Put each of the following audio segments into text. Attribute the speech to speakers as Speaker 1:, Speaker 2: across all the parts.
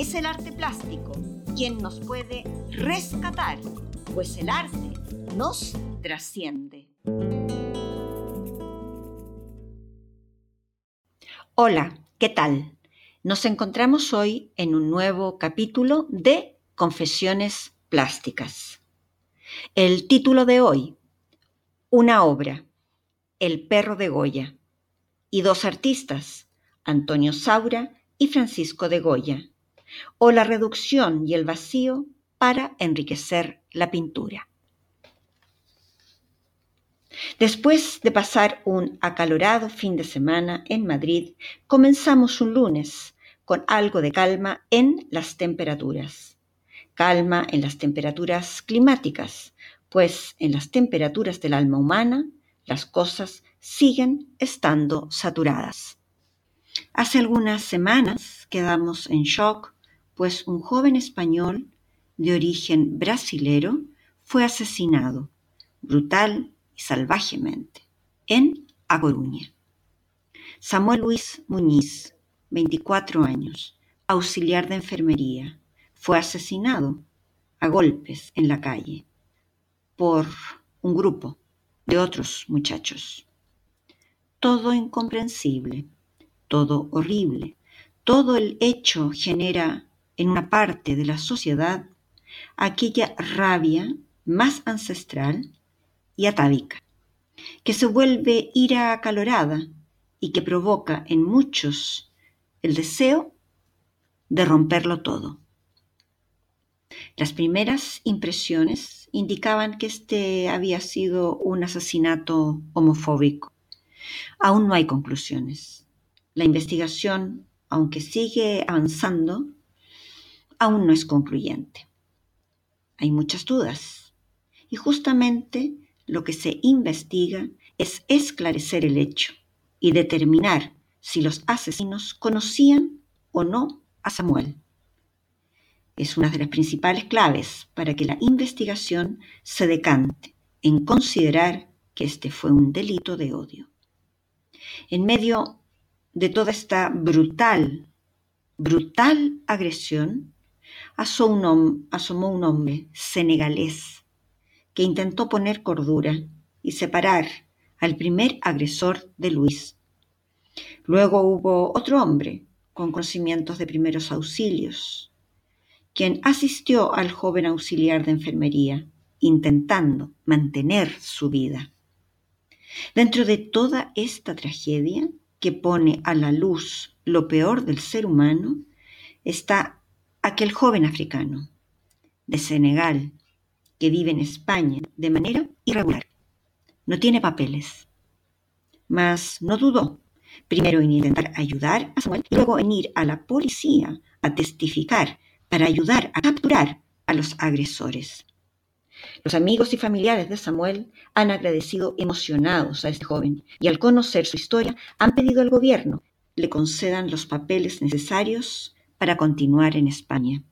Speaker 1: es el arte plástico quien nos puede rescatar, pues el arte nos trasciende. Hola, ¿qué tal? Nos encontramos hoy en un nuevo capítulo de Confesiones Plásticas. El título de hoy, una obra, El perro de Goya, y dos artistas, Antonio Saura y Francisco de Goya, o la reducción y el vacío para enriquecer la pintura. Después de pasar un acalorado fin de semana en Madrid, comenzamos un lunes con algo de calma en las temperaturas. Calma en las temperaturas climáticas, pues en las temperaturas del alma humana las cosas siguen estando saturadas. Hace algunas semanas quedamos en shock, pues un joven español de origen brasilero fue asesinado brutal y salvajemente en A. Samuel Luis Muñiz, 24 años, auxiliar de enfermería, fue asesinado a golpes en la calle por un grupo de otros muchachos. Todo incomprensible, todo horrible, todo el hecho genera en una parte de la sociedad aquella rabia más ancestral y atávica, que se vuelve ira acalorada y que provoca en muchos el deseo de romperlo todo. Las primeras impresiones indicaban que este había sido un asesinato homofóbico. Aún no hay conclusiones. La investigación, aunque sigue avanzando, aún no es concluyente. Hay muchas dudas y justamente lo que se investiga es esclarecer el hecho y determinar si los asesinos conocían o no a Samuel. Es una de las principales claves para que la investigación se decante en considerar que este fue un delito de odio. En medio de toda esta brutal, brutal agresión, asomó un hombre senegalés que intentó poner cordura y separar al primer agresor de Luis. Luego hubo otro hombre con conocimientos de primeros auxilios, quien asistió al joven auxiliar de enfermería, intentando mantener su vida. Dentro de toda esta tragedia que pone a la luz lo peor del ser humano, está aquel joven africano de Senegal que vive en España de manera irregular. No tiene papeles, mas no dudó primero en intentar ayudar a Samuel y luego en ir a la policía a testificar para ayudar a capturar a los agresores. Los amigos y familiares de Samuel han agradecido emocionados a este joven y al conocer su historia han pedido al gobierno le concedan los papeles necesarios para continuar en España.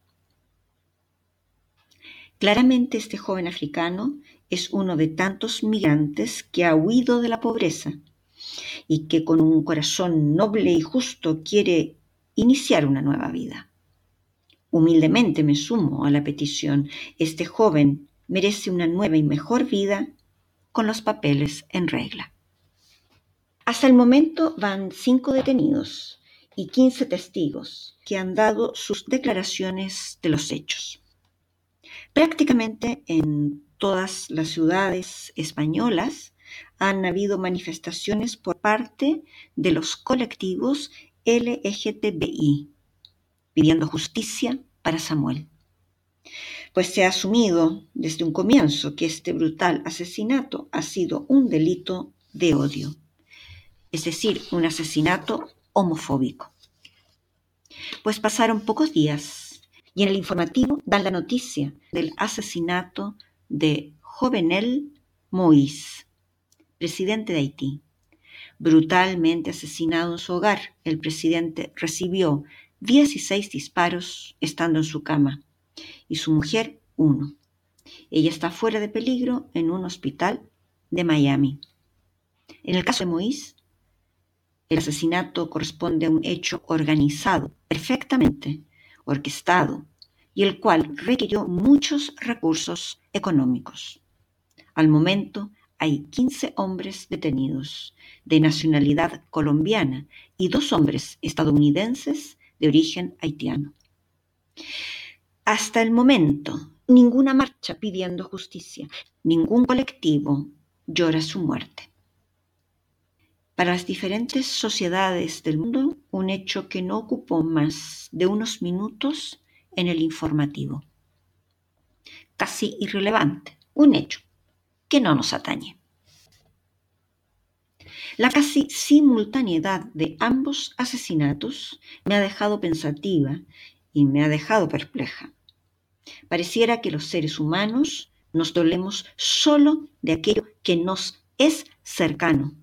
Speaker 1: Claramente este joven africano es uno de tantos migrantes que ha huido de la pobreza y que con un corazón noble y justo quiere iniciar una nueva vida. Humildemente me sumo a la petición. Este joven merece una nueva y mejor vida con los papeles en regla. Hasta el momento van cinco detenidos y 15 testigos que han dado sus declaraciones de los hechos. Prácticamente en todas las ciudades españolas han habido manifestaciones por parte de los colectivos LGTBI pidiendo justicia para Samuel. Pues se ha asumido desde un comienzo que este brutal asesinato ha sido un delito de odio, es decir, un asesinato homofóbico. Pues pasaron pocos días y en el informativo dan la noticia del asesinato de Jovenel Moïse, presidente de Haití. Brutalmente asesinado en su hogar, el presidente recibió 16 disparos estando en su cama y su mujer uno. Ella está fuera de peligro en un hospital de Miami. En el caso de Moïse, el asesinato corresponde a un hecho organizado, perfectamente orquestado, y el cual requirió muchos recursos económicos. Al momento hay 15 hombres detenidos de nacionalidad colombiana y dos hombres estadounidenses de origen haitiano. Hasta el momento, ninguna marcha pidiendo justicia, ningún colectivo llora su muerte. Para las diferentes sociedades del mundo, un hecho que no ocupó más de unos minutos en el informativo. Casi irrelevante, un hecho que no nos atañe. La casi simultaneidad de ambos asesinatos me ha dejado pensativa y me ha dejado perpleja. Pareciera que los seres humanos nos dolemos solo de aquello que nos es cercano,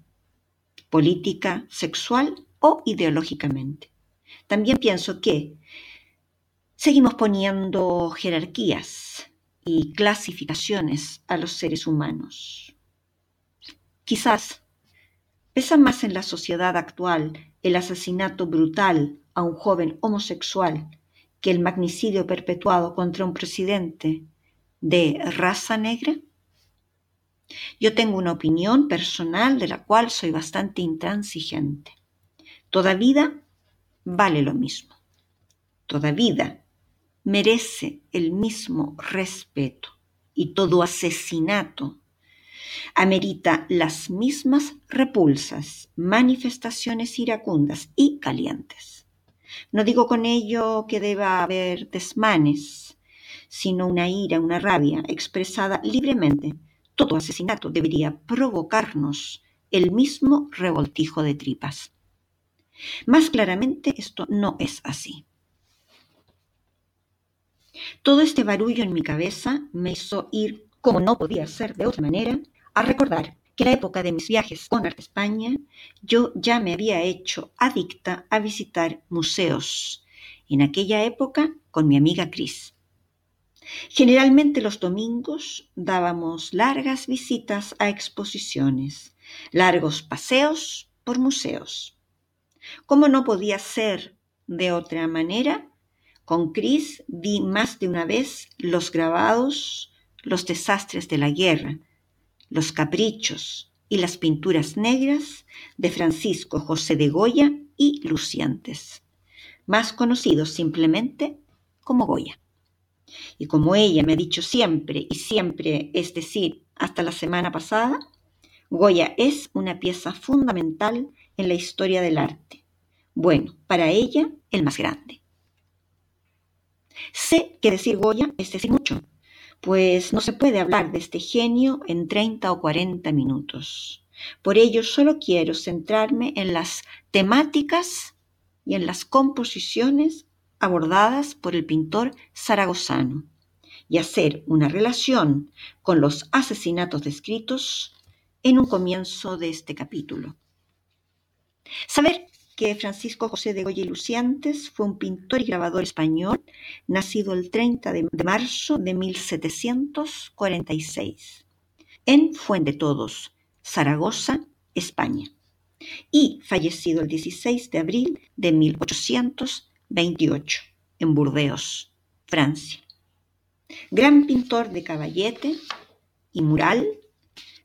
Speaker 1: política, sexual o ideológicamente. También pienso que seguimos poniendo jerarquías y clasificaciones a los seres humanos. Quizás pesa más en la sociedad actual el asesinato brutal a un joven homosexual que el magnicidio perpetuado contra un presidente de raza negra? Yo tengo una opinión personal de la cual soy bastante intransigente. Toda vida vale lo mismo. Toda vida merece el mismo respeto y todo asesinato amerita las mismas repulsas, manifestaciones iracundas y calientes. No digo con ello que deba haber desmanes, sino una ira, una rabia expresada libremente. Todo asesinato debería provocarnos el mismo revoltijo de tripas. Más claramente esto no es así. Todo este barullo en mi cabeza me hizo ir, como no podía ser de otra manera, a recordar que en la época de mis viajes con Arte España yo ya me había hecho adicta a visitar museos. En aquella época con mi amiga Cris. Generalmente los domingos dábamos largas visitas a exposiciones, largos paseos por museos. Como no podía ser de otra manera, con Cris vi más de una vez los grabados, los desastres de la guerra, los caprichos y las pinturas negras de Francisco José de Goya y Luciantes, más conocidos simplemente como Goya. Y como ella me ha dicho siempre, y siempre, es decir, hasta la semana pasada, Goya es una pieza fundamental en la historia del arte. Bueno, para ella, el más grande. Sé que decir Goya es decir mucho, pues no se puede hablar de este genio en 30 o 40 minutos. Por ello solo quiero centrarme en las temáticas y en las composiciones abordadas por el pintor zaragozano y hacer una relación con los asesinatos descritos en un comienzo de este capítulo. Saber que Francisco José de Goya y Luciantes fue un pintor y grabador español, nacido el 30 de, marzo de 1746, en Fuente Todos, Zaragoza, España, y fallecido el 16 de abril de 1828, en Burdeos, Francia. Gran pintor de caballete y mural,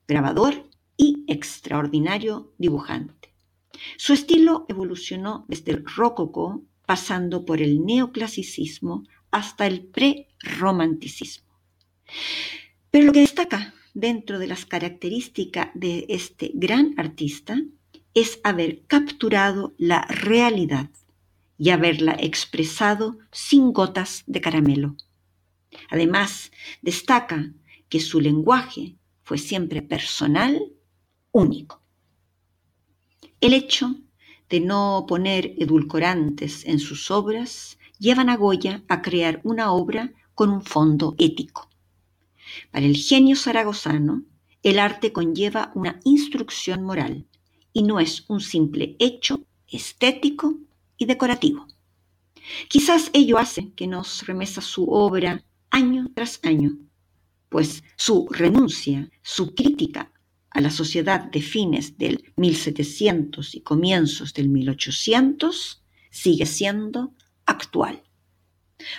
Speaker 1: grabador y extraordinario dibujante. Su estilo evolucionó desde el rococó, pasando por el neoclasicismo hasta el pre-romanticismo. Pero lo que destaca dentro de las características de este gran artista es haber capturado la realidad y haberla expresado sin gotas de caramelo. Además, destaca que su lenguaje fue siempre personal, único. El hecho de no poner edulcorantes en sus obras llevan a Goya a crear una obra con un fondo ético. Para el genio zaragozano, el arte conlleva una instrucción moral y no es un simple hecho estético y decorativo. Quizás ello hace que nos remesa su obra año tras año, pues su renuncia, su crítica a la sociedad de fines del 1700 y comienzos del 1800 sigue siendo actual.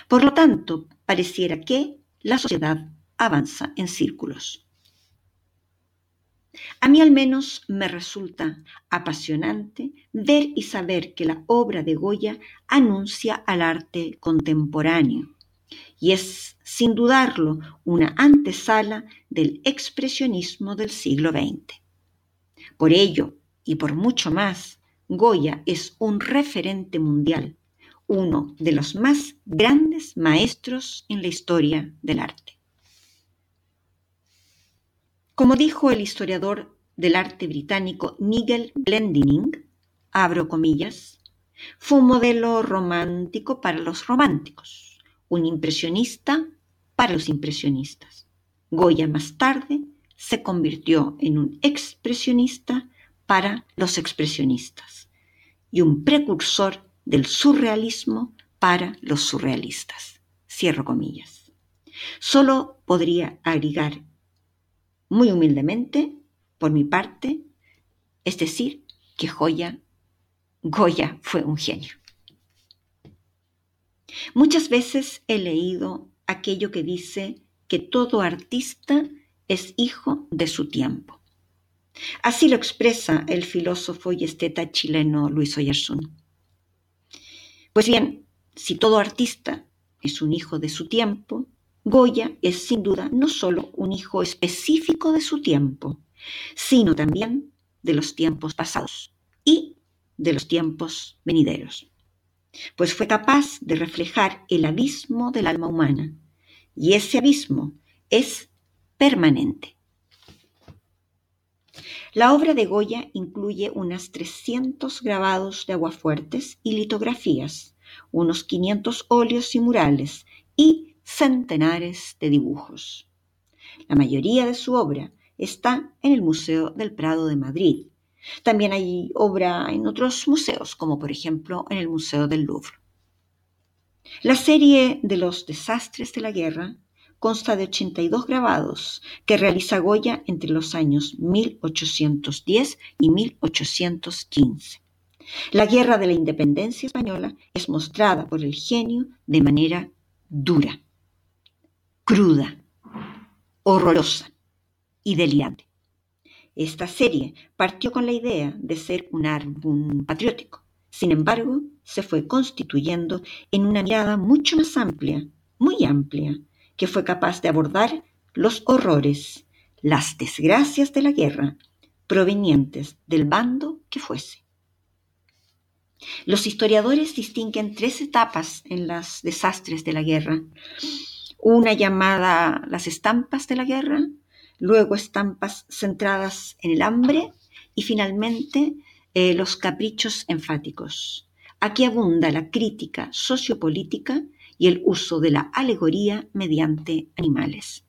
Speaker 1: Por lo tanto, pareciera que la sociedad avanza en círculos. A mí al menos me resulta apasionante ver y saber que la obra de Goya anuncia al arte contemporáneo y es, sin dudarlo, una antesala del expresionismo del siglo XX. Por ello, y por mucho más, Goya es un referente mundial, uno de los más grandes maestros en la historia del arte. Como dijo el historiador del arte británico Nigel Glendinning, abro comillas, fue un modelo romántico para los románticos, un impresionista para los impresionistas. Goya más tarde se convirtió en un expresionista para los expresionistas y un precursor del surrealismo para los surrealistas. Cierro comillas. Solo podría agregar muy humildemente, por mi parte, es decir, que Goya, Goya fue un genio. Muchas veces he leído aquello que dice que todo artista es hijo de su tiempo. Así lo expresa el filósofo y esteta chileno Luis Oyarzún. Pues bien, si todo artista es un hijo de su tiempo, Goya es sin duda no solo un hijo específico de su tiempo, sino también de los tiempos pasados y de los tiempos venideros, pues fue capaz de reflejar el abismo del alma humana, y ese abismo es permanente. La obra de Goya incluye unas 300 grabados de aguafuertes y litografías, unos 500 óleos y murales y centenares de dibujos. La mayoría de su obra está en el Museo del Prado de Madrid. También hay obra en otros museos, como por ejemplo en el Museo del Louvre. La serie de los desastres de la guerra consta de 82 grabados que realiza Goya entre los años 1810 y 1815. La guerra de la independencia española es mostrada por el genio de manera dura cruda, horrorosa y delirante. Esta serie partió con la idea de ser un álbum patriótico. Sin embargo, se fue constituyendo en una mirada mucho más amplia, muy amplia, que fue capaz de abordar los horrores, las desgracias de la guerra, provenientes del bando que fuese. Los historiadores distinguen tres etapas en los desastres de la guerra una llamada Las estampas de la guerra, luego estampas centradas en el hambre y finalmente eh, los caprichos enfáticos. Aquí abunda la crítica sociopolítica y el uso de la alegoría mediante animales.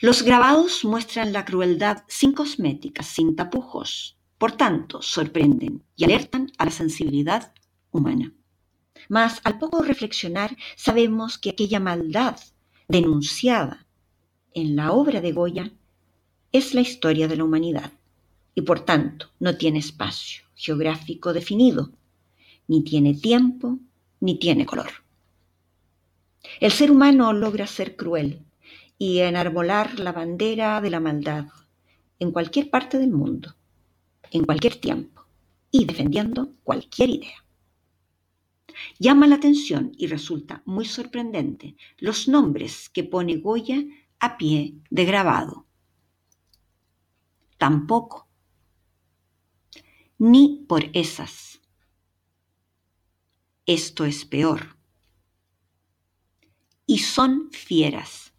Speaker 1: Los grabados muestran la crueldad sin cosméticas, sin tapujos, por tanto sorprenden y alertan a la sensibilidad humana. Mas al poco reflexionar sabemos que aquella maldad denunciada en la obra de Goya es la historia de la humanidad y por tanto no tiene espacio geográfico definido, ni tiene tiempo, ni tiene color. El ser humano logra ser cruel y enarbolar la bandera de la maldad en cualquier parte del mundo, en cualquier tiempo, y defendiendo cualquier idea. Llama la atención y resulta muy sorprendente los nombres que pone Goya a pie de grabado. Tampoco. Ni por esas. Esto es peor. Y son fieras.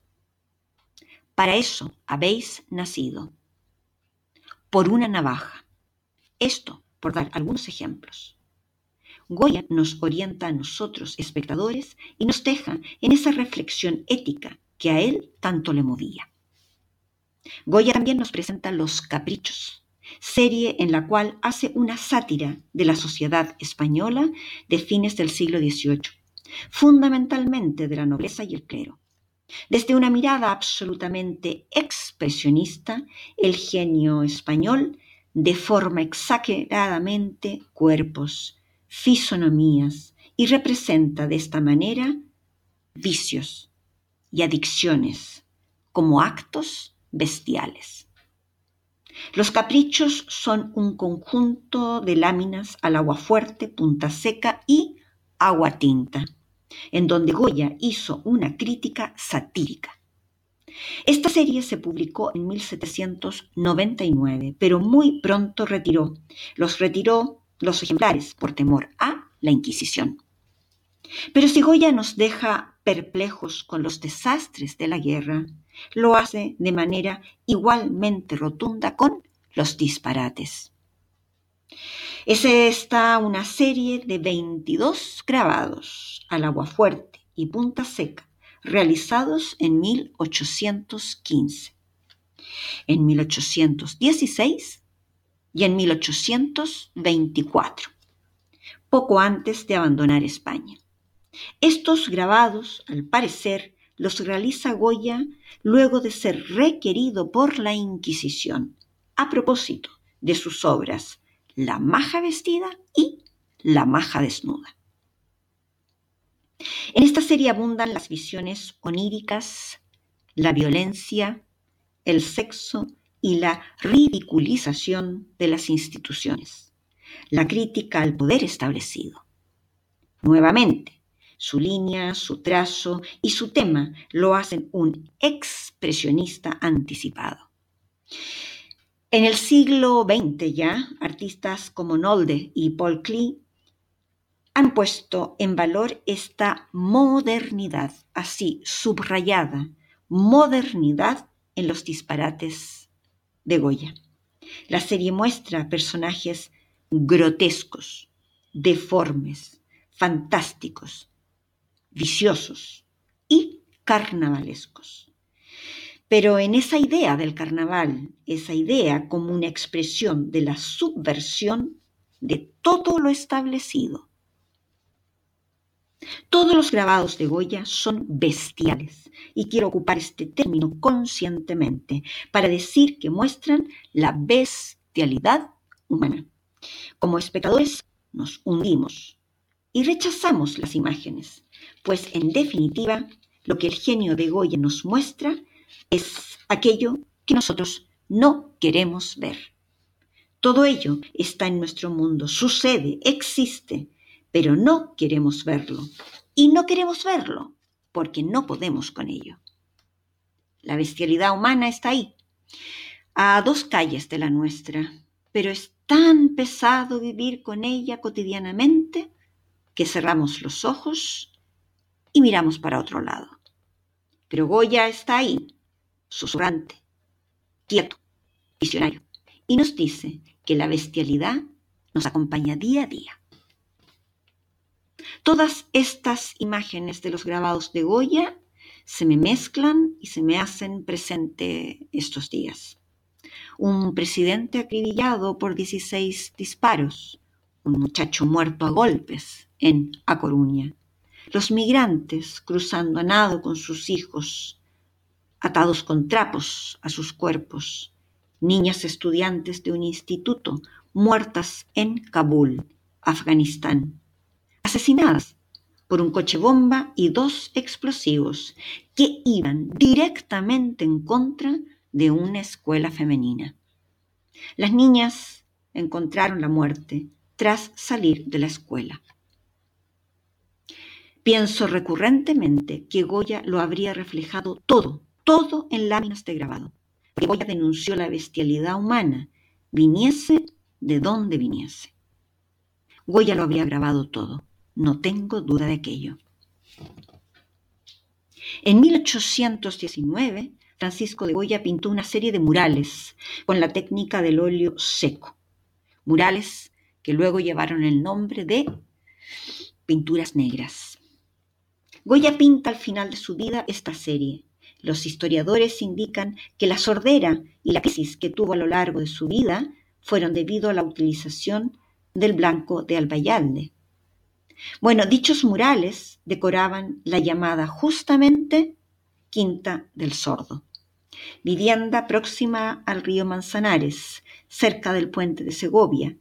Speaker 1: Para eso habéis nacido. Por una navaja. Esto por dar algunos ejemplos. Goya nos orienta a nosotros, espectadores, y nos deja en esa reflexión ética que a él tanto le movía. Goya también nos presenta Los Caprichos, serie en la cual hace una sátira de la sociedad española de fines del siglo XVIII, fundamentalmente de la nobleza y el clero. Desde una mirada absolutamente expresionista, el genio español deforma exageradamente cuerpos, fisonomías y representa de esta manera vicios y adicciones como actos bestiales. Los caprichos son un conjunto de láminas al agua fuerte, punta seca y agua tinta, en donde Goya hizo una crítica satírica. Esta serie se publicó en 1799, pero muy pronto retiró. Los retiró los ejemplares por temor a la Inquisición. Pero si Goya nos deja perplejos con los desastres de la guerra, lo hace de manera igualmente rotunda con los disparates. Es esta una serie de 22 grabados al agua fuerte y punta seca, realizados en 1815. En 1816 y en 1824, poco antes de abandonar España. Estos grabados, al parecer, los realiza Goya luego de ser requerido por la Inquisición, a propósito de sus obras La maja vestida y La maja desnuda. En esta serie abundan las visiones oníricas, la violencia, el sexo y la ridiculización de las instituciones, la crítica al poder establecido. Nuevamente, su línea, su trazo y su tema lo hacen un expresionista anticipado. En el siglo XX ya, artistas como Nolde y Paul Klee han puesto en valor esta modernidad, así subrayada, modernidad en los disparates de Goya. La serie muestra personajes grotescos, deformes, fantásticos, viciosos y carnavalescos. Pero en esa idea del carnaval, esa idea como una expresión de la subversión de todo lo establecido, todos los grabados de Goya son bestiales y quiero ocupar este término conscientemente para decir que muestran la bestialidad humana. Como espectadores nos hundimos y rechazamos las imágenes, pues en definitiva lo que el genio de Goya nos muestra es aquello que nosotros no queremos ver. Todo ello está en nuestro mundo, sucede, existe, pero no queremos verlo. Y no queremos verlo porque no podemos con ello. La bestialidad humana está ahí, a dos calles de la nuestra, pero es tan pesado vivir con ella cotidianamente que cerramos los ojos y miramos para otro lado. Pero Goya está ahí, susurrante, quieto, visionario, y nos dice que la bestialidad nos acompaña día a día. Todas estas imágenes de los grabados de Goya se me mezclan y se me hacen presente estos días. Un presidente acribillado por 16 disparos, un muchacho muerto a golpes en A Coruña, los migrantes cruzando a nado con sus hijos, atados con trapos a sus cuerpos, niñas estudiantes de un instituto muertas en Kabul, Afganistán, asesinadas por un coche bomba y dos explosivos que iban directamente en contra de una escuela femenina. Las niñas encontraron la muerte tras salir de la escuela. Pienso recurrentemente que Goya lo habría reflejado todo, todo en láminas de grabado, que Goya denunció la bestialidad humana, viniese de donde viniese. Goya lo habría grabado todo no tengo duda de aquello. En 1819, Francisco de Goya pintó una serie de murales con la técnica del óleo seco. Murales que luego llevaron el nombre de Pinturas negras. Goya pinta al final de su vida esta serie. Los historiadores indican que la sordera y la crisis que tuvo a lo largo de su vida fueron debido a la utilización del blanco de Albayalde. Bueno, dichos murales decoraban la llamada justamente Quinta del Sordo, vivienda próxima al río Manzanares, cerca del puente de Segovia,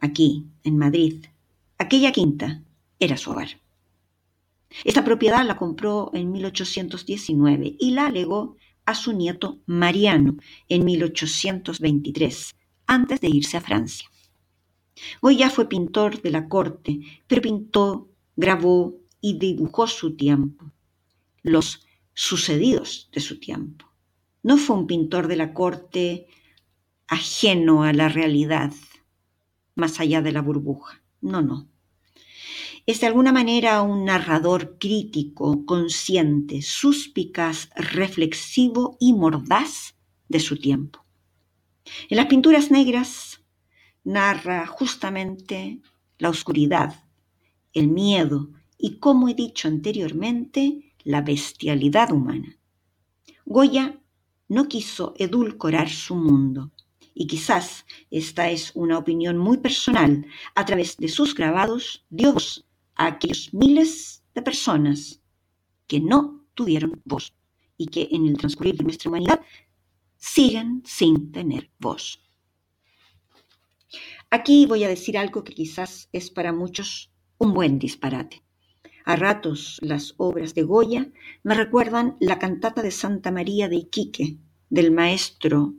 Speaker 1: aquí, en Madrid. Aquella quinta era su hogar. Esta propiedad la compró en 1819 y la legó a su nieto Mariano en 1823, antes de irse a Francia. Goya fue pintor de la corte, pero pintó, grabó y dibujó su tiempo, los sucedidos de su tiempo. No fue un pintor de la corte ajeno a la realidad, más allá de la burbuja. No, no es de alguna manera un narrador crítico, consciente, suspicaz, reflexivo y mordaz de su tiempo. En las pinturas negras narra justamente la oscuridad, el miedo y, como he dicho anteriormente, la bestialidad humana. Goya no quiso edulcorar su mundo, y quizás esta es una opinión muy personal, a través de sus grabados Dios a aquellos miles de personas que no tuvieron voz y que en el transcurrir de nuestra humanidad siguen sin tener voz. Aquí voy a decir algo que quizás es para muchos un buen disparate. A ratos las obras de Goya me recuerdan la cantata de Santa María de Iquique del maestro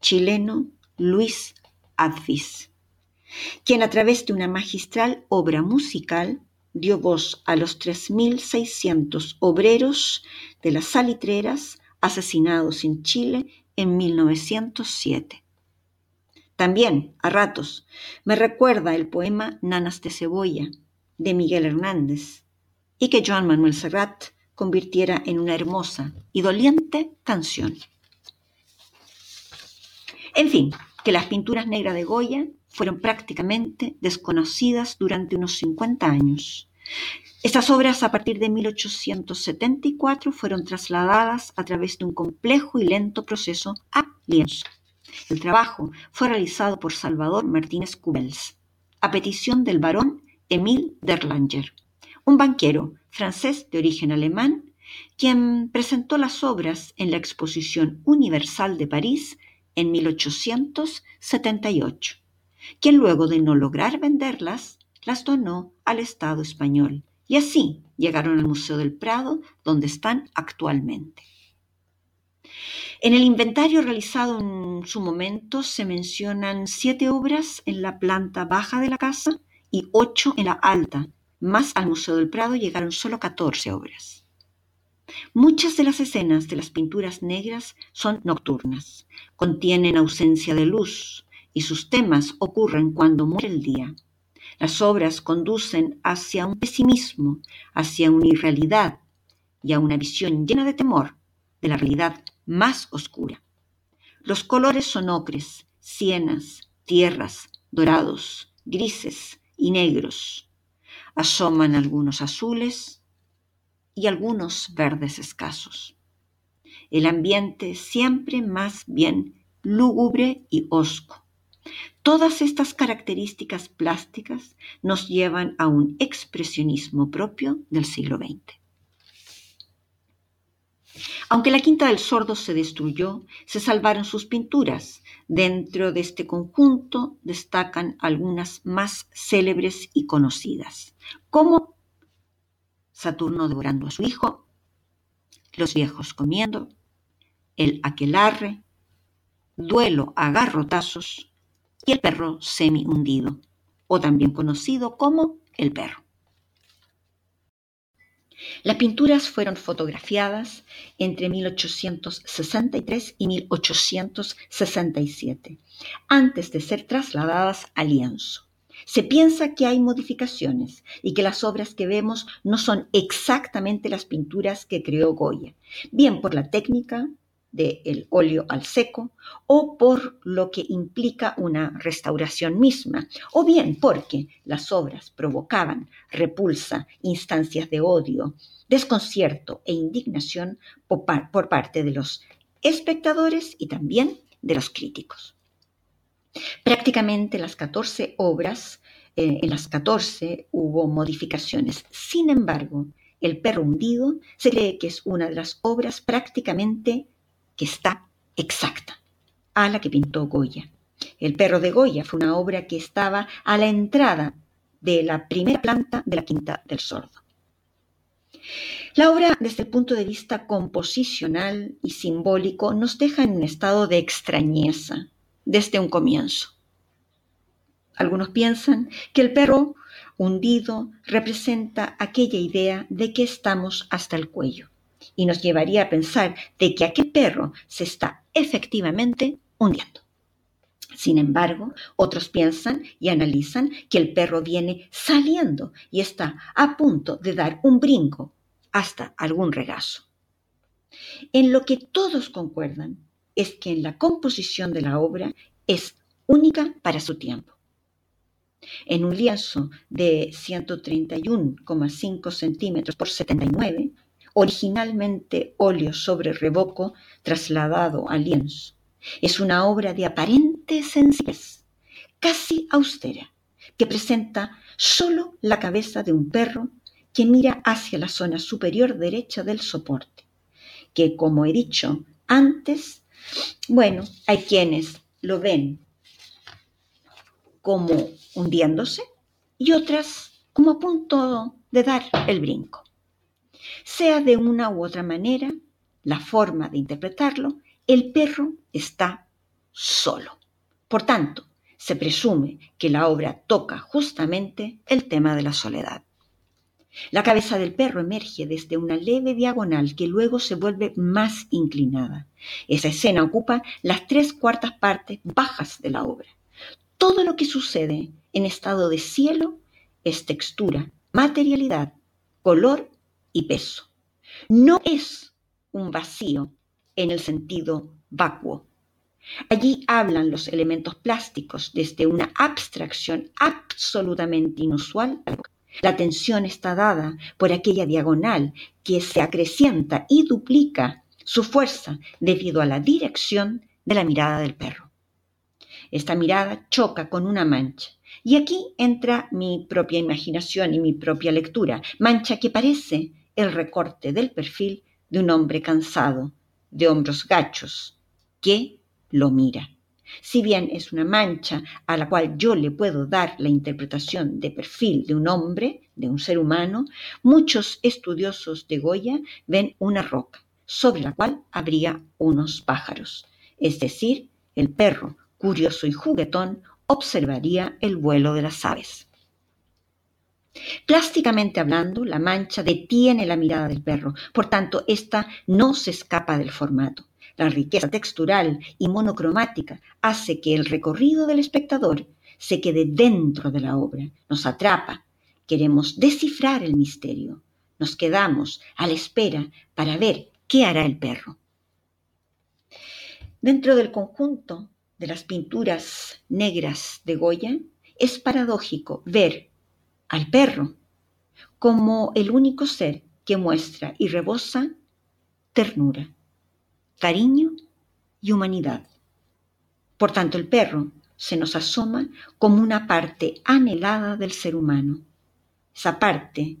Speaker 1: chileno Luis Advis, quien a través de una magistral obra musical dio voz a los 3.600 obreros de las salitreras asesinados en Chile en 1907. También, a ratos, me recuerda el poema Nanas de Cebolla de Miguel Hernández y que Joan Manuel Serrat convirtiera en una hermosa y doliente canción. En fin, que las pinturas negras de Goya fueron prácticamente desconocidas durante unos 50 años. Estas obras a partir de 1874 fueron trasladadas a través de un complejo y lento proceso a lienzo. El trabajo fue realizado por Salvador Martínez Cubels, a petición del barón Émile Derlanger, un banquero francés de origen alemán, quien presentó las obras en la Exposición Universal de París en 1878 quien luego de no lograr venderlas, las donó al Estado español y así llegaron al Museo del Prado, donde están actualmente. En el inventario realizado en su momento se mencionan siete obras en la planta baja de la casa y ocho en la alta, más al Museo del Prado llegaron solo 14 obras. Muchas de las escenas de las pinturas negras son nocturnas, contienen ausencia de luz, y sus temas ocurren cuando muere el día. Las obras conducen hacia un pesimismo, hacia una irrealidad y a una visión llena de temor de la realidad más oscura. Los colores son ocres, sienas, tierras, dorados, grises y negros. Asoman algunos azules y algunos verdes escasos. El ambiente siempre más bien lúgubre y hosco Todas estas características plásticas nos llevan a un expresionismo propio del siglo XX. Aunque la Quinta del Sordo se destruyó, se salvaron sus pinturas. Dentro de este conjunto destacan algunas más célebres y conocidas, como Saturno devorando a su hijo, Los viejos comiendo, El aquelarre, Duelo a garrotazos, y el perro semi hundido, o también conocido como el perro. Las pinturas fueron fotografiadas entre 1863 y 1867, antes de ser trasladadas a lienzo. Se piensa que hay modificaciones y que las obras que vemos no son exactamente las pinturas que creó Goya, bien por la técnica, del óleo al seco o por lo que implica una restauración misma, o bien porque las obras provocaban repulsa, instancias de odio, desconcierto e indignación por, parte de los espectadores y también de los críticos. Prácticamente las 14 obras, eh, en las 14 hubo modificaciones. Sin embargo, El perro hundido se cree que es una de las obras prácticamente que está exacta a la que pintó Goya. El perro de Goya fue una obra que estaba a la entrada de la primera planta de la Quinta del Sordo. La obra, desde el punto de vista composicional y simbólico, nos deja en un estado de extrañeza desde un comienzo. Algunos piensan que el perro hundido representa aquella idea de que estamos hasta el cuello y nos llevaría a pensar de que aquel perro se está efectivamente hundiendo. Sin embargo, otros piensan y analizan que el perro viene saliendo y está a punto de dar un brinco hasta algún regazo. En lo que todos concuerdan es que en la composición de la obra es única para su tiempo. En un lienzo de 131,5 centímetros por 79, originalmente óleo sobre revoco trasladado al lienzo. Es una obra de aparente sencillez, casi austera, que presenta solo la cabeza de un perro que mira hacia la zona superior derecha del soporte, que como he dicho antes, bueno, hay quienes lo ven como hundiéndose y otras como a punto de dar el brinco. Sea de una u otra manera, la forma de interpretarlo, el perro está solo. Por tanto, se presume que la obra toca justamente el tema de la soledad. La cabeza del perro emerge desde una leve diagonal que luego se vuelve más inclinada. Esa escena ocupa las tres cuartas partes bajas de la obra. Todo lo que sucede en estado de cielo es textura, materialidad, color y peso. No es un vacío en el sentido vacuo. Allí hablan los elementos plásticos desde una abstracción absolutamente inusual. La tensión está dada por aquella diagonal que se acrecienta y duplica su fuerza debido a la dirección de la mirada del perro. Esta mirada choca con una mancha. Y aquí entra mi propia imaginación y mi propia lectura, mancha que parece el recorte del perfil de un hombre cansado, de hombros gachos, que lo mira. Si bien es una mancha a la cual yo le puedo dar la interpretación de perfil de un hombre, de un ser humano, muchos estudiosos de Goya ven una roca sobre la cual habría unos pájaros, es decir, el perro curioso y juguetón, observaría el vuelo de las aves. Plásticamente hablando, la mancha detiene la mirada del perro, por tanto, ésta no se escapa del formato. La riqueza textural y monocromática hace que el recorrido del espectador se quede dentro de la obra, nos atrapa, queremos descifrar el misterio, nos quedamos a la espera para ver qué hará el perro. Dentro del conjunto de las pinturas negras de Goya, es paradójico ver al perro como el único ser que muestra y rebosa ternura, cariño y humanidad. Por tanto, el perro se nos asoma como una parte anhelada del ser humano, esa parte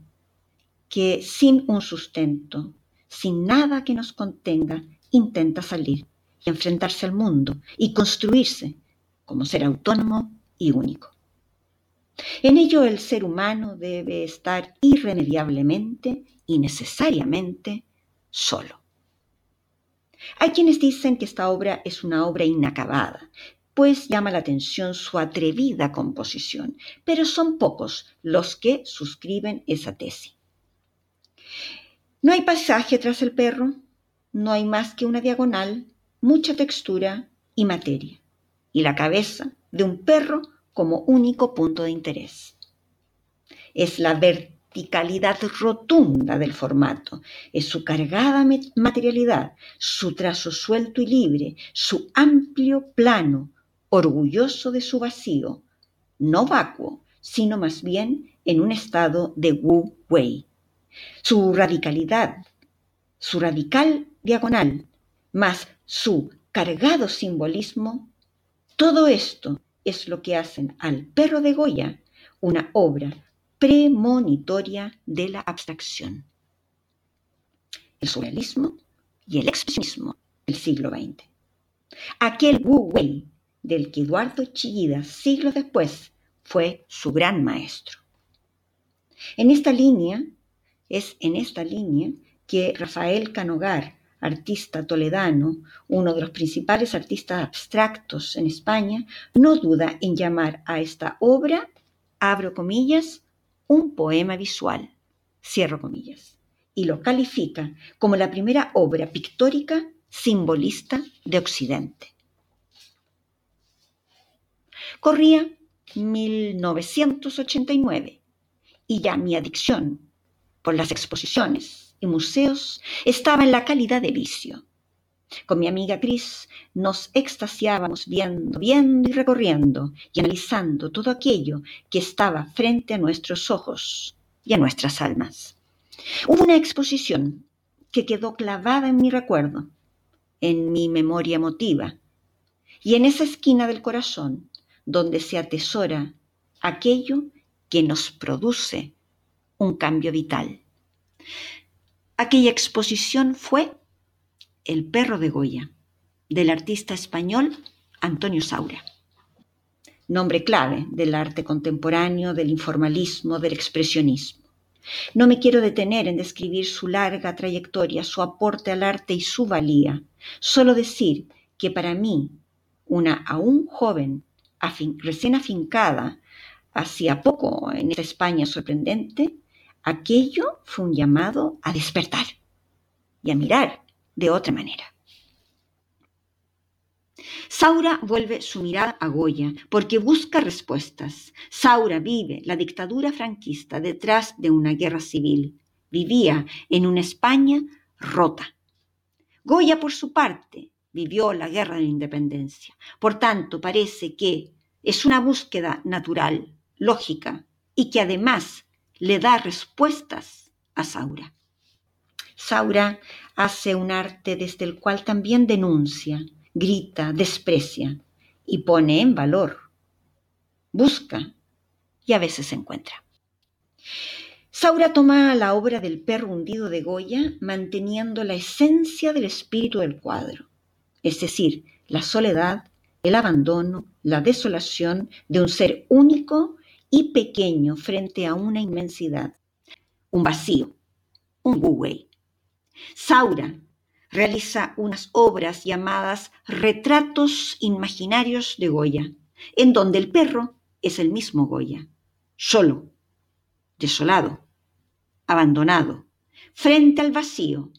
Speaker 1: que sin un sustento, sin nada que nos contenga, intenta salir enfrentarse al mundo y construirse como ser autónomo y único. En ello el ser humano debe estar irremediablemente y necesariamente solo. Hay quienes dicen que esta obra es una obra inacabada, pues llama la atención su atrevida composición, pero son pocos los que suscriben esa tesis. No hay pasaje tras el perro, no hay más que una diagonal mucha textura y materia, y la cabeza de un perro como único punto de interés. Es la verticalidad rotunda del formato, es su cargada materialidad, su trazo suelto y libre, su amplio plano, orgulloso de su vacío, no vacuo, sino más bien en un estado de Wu Wei. Su radicalidad, su radical diagonal, más su cargado simbolismo, todo esto es lo que hacen al perro de Goya una obra premonitoria de la abstracción. El surrealismo y el expresionismo del siglo XX. Aquel Wu Wei del que Eduardo Chillida, siglos después, fue su gran maestro. En esta línea, es en esta línea que Rafael Canogar, artista toledano, uno de los principales artistas abstractos en España, no duda en llamar a esta obra, abro comillas, un poema visual, cierro comillas, y lo califica como la primera obra pictórica simbolista de Occidente. Corría 1989 y ya mi adicción por las exposiciones y museos estaba en la calidad de vicio. Con mi amiga Cris nos extasiábamos viendo, viendo y recorriendo y analizando todo aquello que estaba frente a nuestros ojos y a nuestras almas. Hubo una exposición que quedó clavada en mi recuerdo, en mi memoria emotiva, y en esa esquina del corazón donde se atesora aquello que nos produce un cambio vital. Aquella exposición fue El perro de Goya, del artista español Antonio Saura. Nombre clave del arte contemporáneo, del informalismo, del expresionismo. No me quiero detener en describir su larga trayectoria, su aporte al arte y su valía. Solo decir que para mí, una aún joven recién afincada hacía poco en esta España sorprendente, aquello fue un llamado a despertar y a mirar de otra manera. Saura vuelve su mirada a Goya porque busca respuestas. Saura vive la dictadura franquista detrás de una guerra civil. Vivía en una España rota. Goya, por su parte, vivió la guerra de la independencia. Por tanto, parece que es una búsqueda natural, lógica, y que además le da respuestas a Saura. Saura hace un arte desde el cual también denuncia, grita, desprecia y pone en valor. Busca y a veces encuentra. Saura toma la obra del perro hundido de Goya manteniendo la esencia del espíritu del cuadro es decir, la soledad, el abandono, la desolación de un ser único y pequeño frente a una inmensidad, un vacío, un wu Saura realiza unas obras llamadas Retratos Imaginarios de Goya, en donde el perro es el mismo Goya, solo, desolado, abandonado, frente al vacío,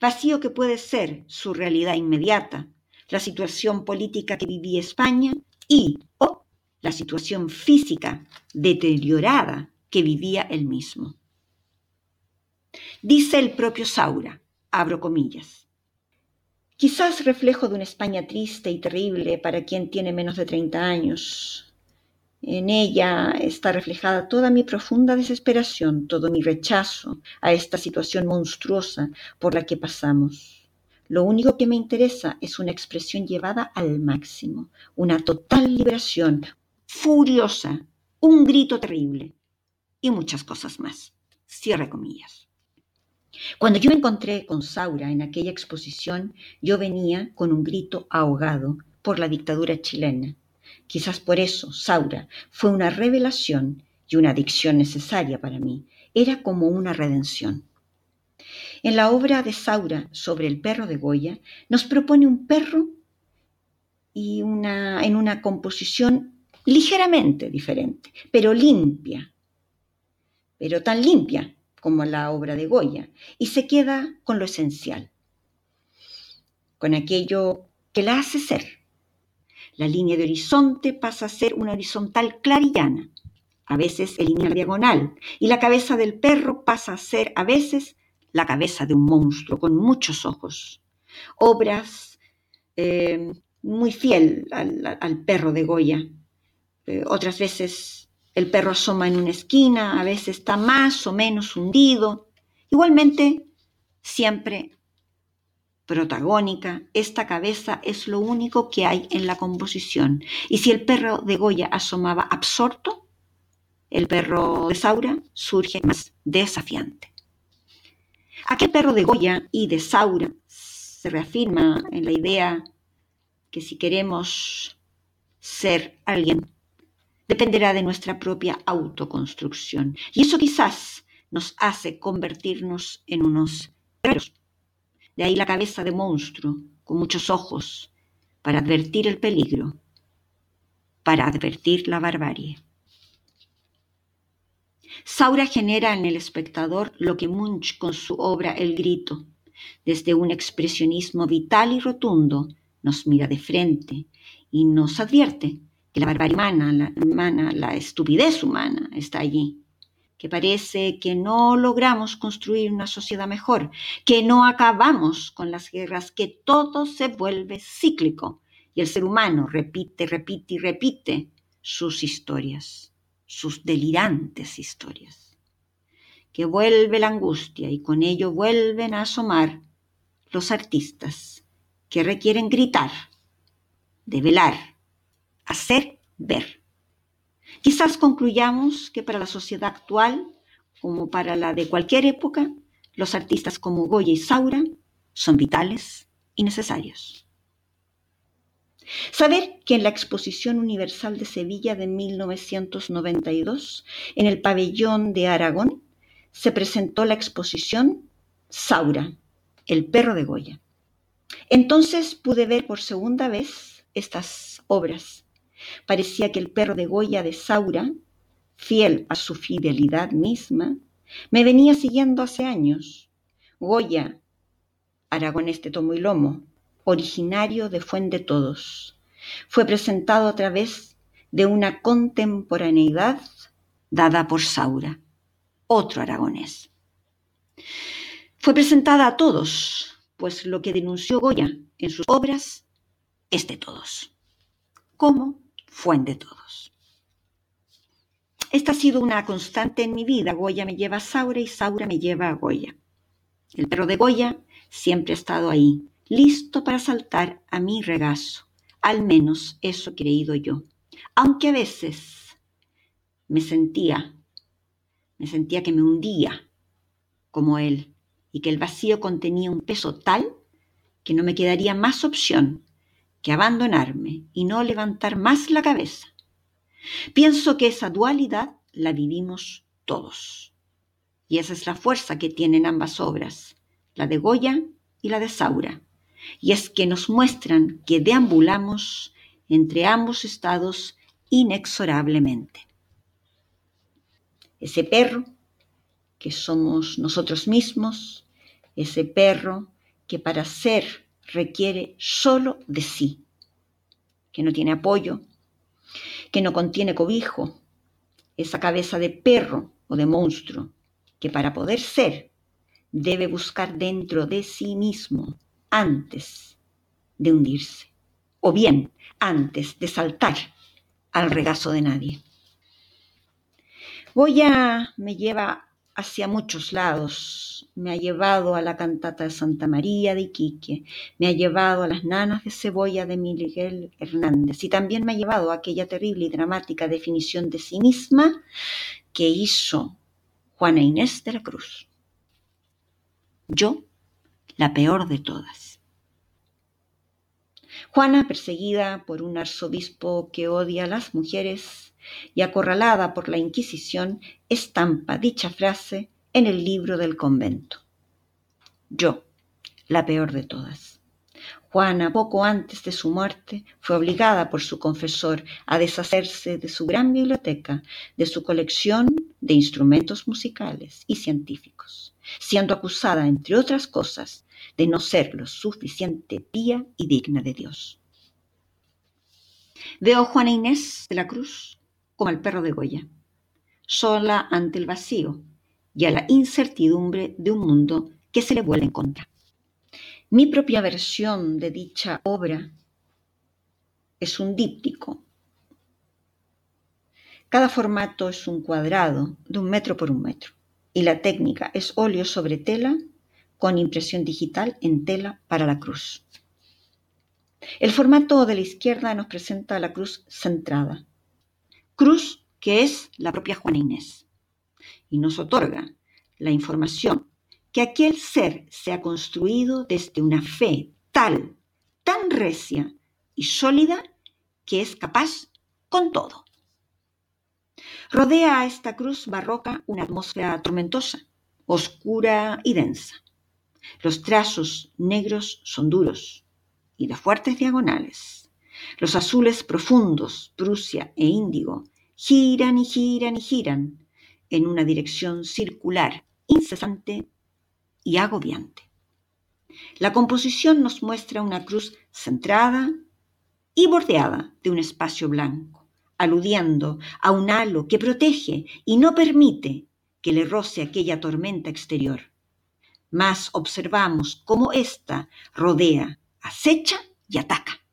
Speaker 1: vacío que puede ser su realidad inmediata, la situación política que vivía España y o la situación física deteriorada que vivía él mismo. Dice el propio Saura, abro comillas, quizás reflejo de una España triste y terrible para quien tiene menos de 30 años, en ella está reflejada toda mi profunda desesperación, todo mi rechazo a esta situación monstruosa por la que pasamos. Lo único que me interesa es una expresión llevada al máximo, una total liberación, furiosa, un grito terrible y muchas cosas más. Cierre comillas. Cuando yo me encontré con Saura en aquella exposición, yo venía con un grito ahogado por la dictadura chilena Quizás por eso Saura fue una revelación y una adicción necesaria para mí. Era como una redención. En la obra de Saura sobre el perro de Goya nos propone un perro y una, en una composición ligeramente diferente, pero limpia, pero tan limpia como la obra de Goya, y se queda con lo esencial, con aquello que la hace ser, la línea de horizonte pasa a ser una horizontal clara y llana, a veces elimina la diagonal, y la cabeza del perro pasa a ser a veces la cabeza de un monstruo con muchos ojos. Obras eh, muy fiel al, perro de Goya. Eh, otras veces el perro asoma en una esquina, a veces está más o menos hundido. Igualmente, siempre protagónica, esta cabeza es lo único que hay en la composición. Y si el perro de Goya asomaba absorto, el perro de Saura surge más desafiante. Aquel perro de Goya y de Saura se reafirma en la idea que si queremos ser alguien, dependerá de nuestra propia autoconstrucción. Y eso quizás nos hace convertirnos en unos guerreros de ahí la cabeza de monstruo, con muchos ojos, para advertir el peligro, para advertir la barbarie. Saura genera en el espectador lo que Munch con su obra El Grito, desde un expresionismo vital y rotundo, nos mira de frente y nos advierte que la barbarie humana, la, humana, la estupidez humana está allí, que parece que no logramos construir una sociedad mejor, que no acabamos con las guerras, que todo se vuelve cíclico y el ser humano repite, repite y repite sus historias, sus delirantes historias, que vuelve la angustia y con ello vuelven a asomar los artistas que requieren gritar, develar, hacer ver Quizás concluyamos que para la sociedad actual, como para la de cualquier época, los artistas como Goya y Saura son vitales y necesarios. Saber que en la Exposición Universal de Sevilla de 1992, en el pabellón de Aragón, se presentó la exposición Saura, el perro de Goya. Entonces pude ver por segunda vez estas obras Parecía que el perro de Goya de Saura, fiel a su fidelidad misma, me venía siguiendo hace años. Goya, aragonés de tomo y lomo, originario de Fuente Todos, fue presentado a través de una contemporaneidad dada por Saura, otro aragonés. Fue presentada a todos, pues lo que denunció Goya en sus obras es de todos. ¿Cómo? Fuente de todos. Esta ha sido una constante en mi vida. Goya me lleva a Saura y Saura me lleva a Goya. El perro de Goya siempre ha estado ahí, listo para saltar a mi regazo. Al menos eso he creído yo. Aunque a veces me sentía, me sentía que me hundía como él y que el vacío contenía un peso tal que no me quedaría más opción que abandonarme y no levantar más la cabeza. Pienso que esa dualidad la vivimos todos. Y esa es la fuerza que tienen ambas obras, la de Goya y la de Saura. Y es que nos muestran que deambulamos entre ambos estados inexorablemente. Ese perro que somos nosotros mismos, ese perro que para ser requiere solo de sí, que no tiene apoyo, que no contiene cobijo, esa cabeza de perro o de monstruo, que para poder ser debe buscar dentro de sí mismo antes de hundirse, o bien antes de saltar al regazo de nadie. Goya me lleva hacia muchos lados. Me ha llevado a la cantata de Santa María de Iquique, me ha llevado a las nanas de cebolla de Miguel Hernández y también me ha llevado a aquella terrible y dramática definición de sí misma que hizo Juana Inés de la Cruz. Yo, la peor de todas. Juana, perseguida por un arzobispo que odia a las mujeres, y acorralada por la Inquisición, estampa dicha frase en el libro del convento. Yo, la peor de todas. Juana, poco antes de su muerte, fue obligada por su confesor a deshacerse de su gran biblioteca, de su colección de instrumentos musicales y científicos, siendo acusada, entre otras cosas, de no ser lo suficiente pía y digna de Dios. Veo Juana Inés de la Cruz como el perro de Goya, sola ante el vacío y a la incertidumbre de un mundo que se le vuelve en contra. Mi propia versión de dicha obra es un díptico. Cada formato es un cuadrado de un metro por un metro y la técnica es óleo sobre tela con impresión digital en tela para la cruz. El formato de la izquierda nos presenta la cruz centrada, cruz que es la propia Juana Inés, y nos otorga la información que aquel ser se ha construido desde una fe tal, tan recia y sólida que es capaz con todo. Rodea a esta cruz barroca una atmósfera tormentosa, oscura y densa. Los trazos negros son duros y de fuertes diagonales. Los azules profundos, Prusia e Índigo, giran y giran y giran en una dirección circular, incesante y agobiante. La composición nos muestra una cruz centrada y bordeada de un espacio blanco, aludiendo a un halo que protege y no permite que le roce aquella tormenta exterior. Mas observamos cómo ésta rodea, acecha y ataca.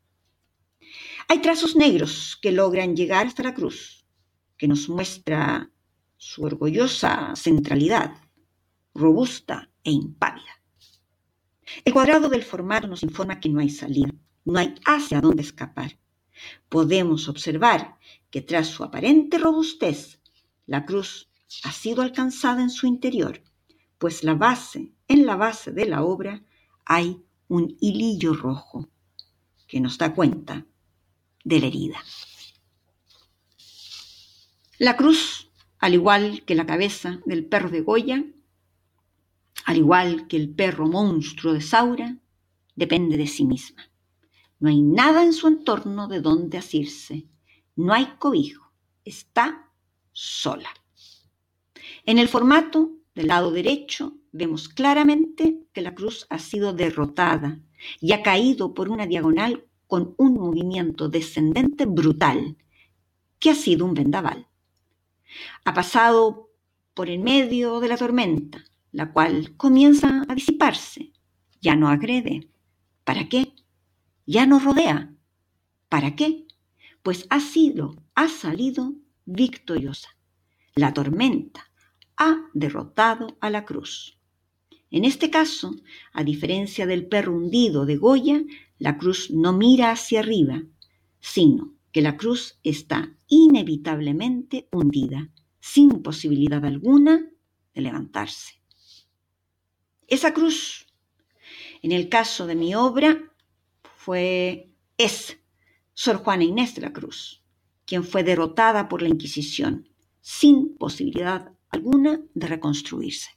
Speaker 1: Hay trazos negros que logran llegar hasta la cruz, que nos muestra su orgullosa centralidad, robusta e impávida. El cuadrado del formato nos informa que no hay salida, no hay hacia dónde escapar. Podemos observar que tras su aparente robustez, la cruz ha sido alcanzada en su interior, pues la base, en la base de la obra hay un hilillo rojo que nos da cuenta de la herida. La cruz, al igual que la cabeza del perro de Goya, al igual que el perro monstruo de Saura, depende de sí misma. No hay nada en su entorno de donde asirse. No hay cobijo. Está sola. En el formato del lado derecho vemos claramente que la cruz ha sido derrotada y ha caído por una diagonal con un movimiento descendente brutal, que ha sido un vendaval. Ha pasado por en medio de la tormenta, la cual comienza a disiparse. Ya no agrede. ¿Para qué? Ya no rodea. ¿Para qué? Pues ha sido, ha salido victoriosa. La tormenta ha derrotado a la cruz. En este caso, a diferencia del perro hundido de Goya, la cruz no mira hacia arriba, sino que la cruz está inevitablemente hundida, sin posibilidad alguna de levantarse. Esa cruz, en el caso de mi obra, fue, es Sor Juana Inés de la Cruz, quien fue derrotada por la Inquisición, sin posibilidad alguna de reconstruirse.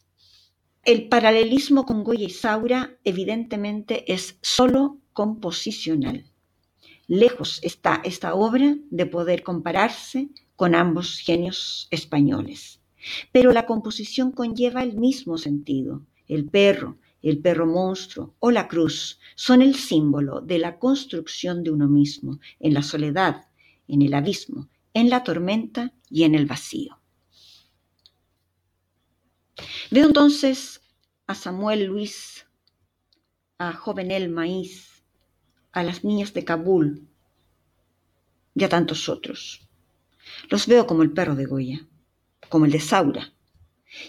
Speaker 1: El paralelismo con Goya y Saura evidentemente es solo composicional. Lejos está esta obra de poder compararse con ambos genios españoles. Pero la composición conlleva el mismo sentido, el perro, el perro monstruo o la cruz son el símbolo de la construcción de uno mismo en la soledad, en el abismo, en la tormenta y en el vacío. Veo entonces a Samuel Luis, a Jovenel Maíz, a las niñas de Kabul y a tantos otros. Los veo como el perro de Goya, como el de Saura,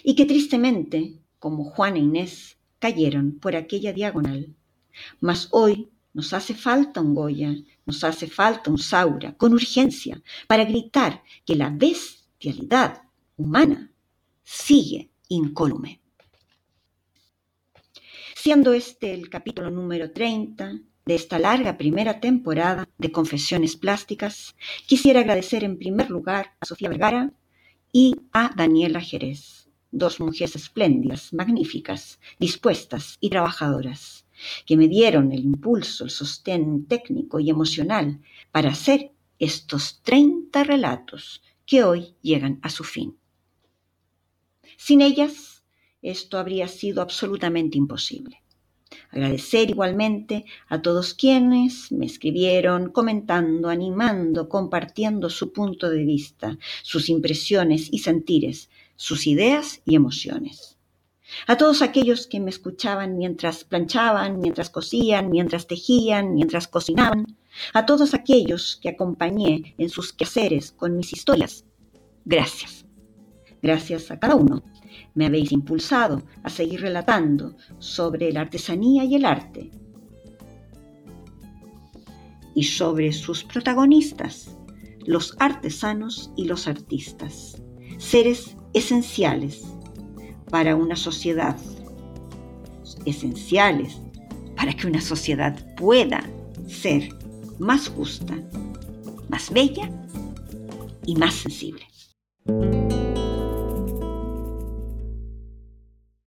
Speaker 1: y que tristemente como Juana e Inés, cayeron por aquella diagonal. Mas hoy nos hace falta un Goya, nos hace falta un Saura, con urgencia, para gritar que la bestialidad humana sigue incólume. Siendo este el capítulo número 30 de esta larga primera temporada de Confesiones Plásticas, quisiera agradecer en primer lugar a Sofía Vergara y a Daniela Jerez dos mujeres espléndidas, magníficas, dispuestas y trabajadoras, que me dieron el impulso, el sostén técnico y emocional para hacer estos 30 relatos que hoy llegan a su fin. Sin ellas, esto habría sido absolutamente imposible. Agradecer igualmente a todos quienes me escribieron comentando, animando, compartiendo su punto de vista, sus impresiones y sentires, sus ideas y emociones. A todos aquellos que me escuchaban mientras planchaban, mientras cosían, mientras tejían, mientras cocinaban, a todos aquellos que acompañé en sus quehaceres con mis historias. Gracias. Gracias a cada uno me habéis impulsado a seguir relatando sobre la artesanía y el arte y sobre sus protagonistas, los artesanos y los artistas, seres esenciales para una sociedad, esenciales para que una sociedad pueda ser más justa, más bella y más sensible.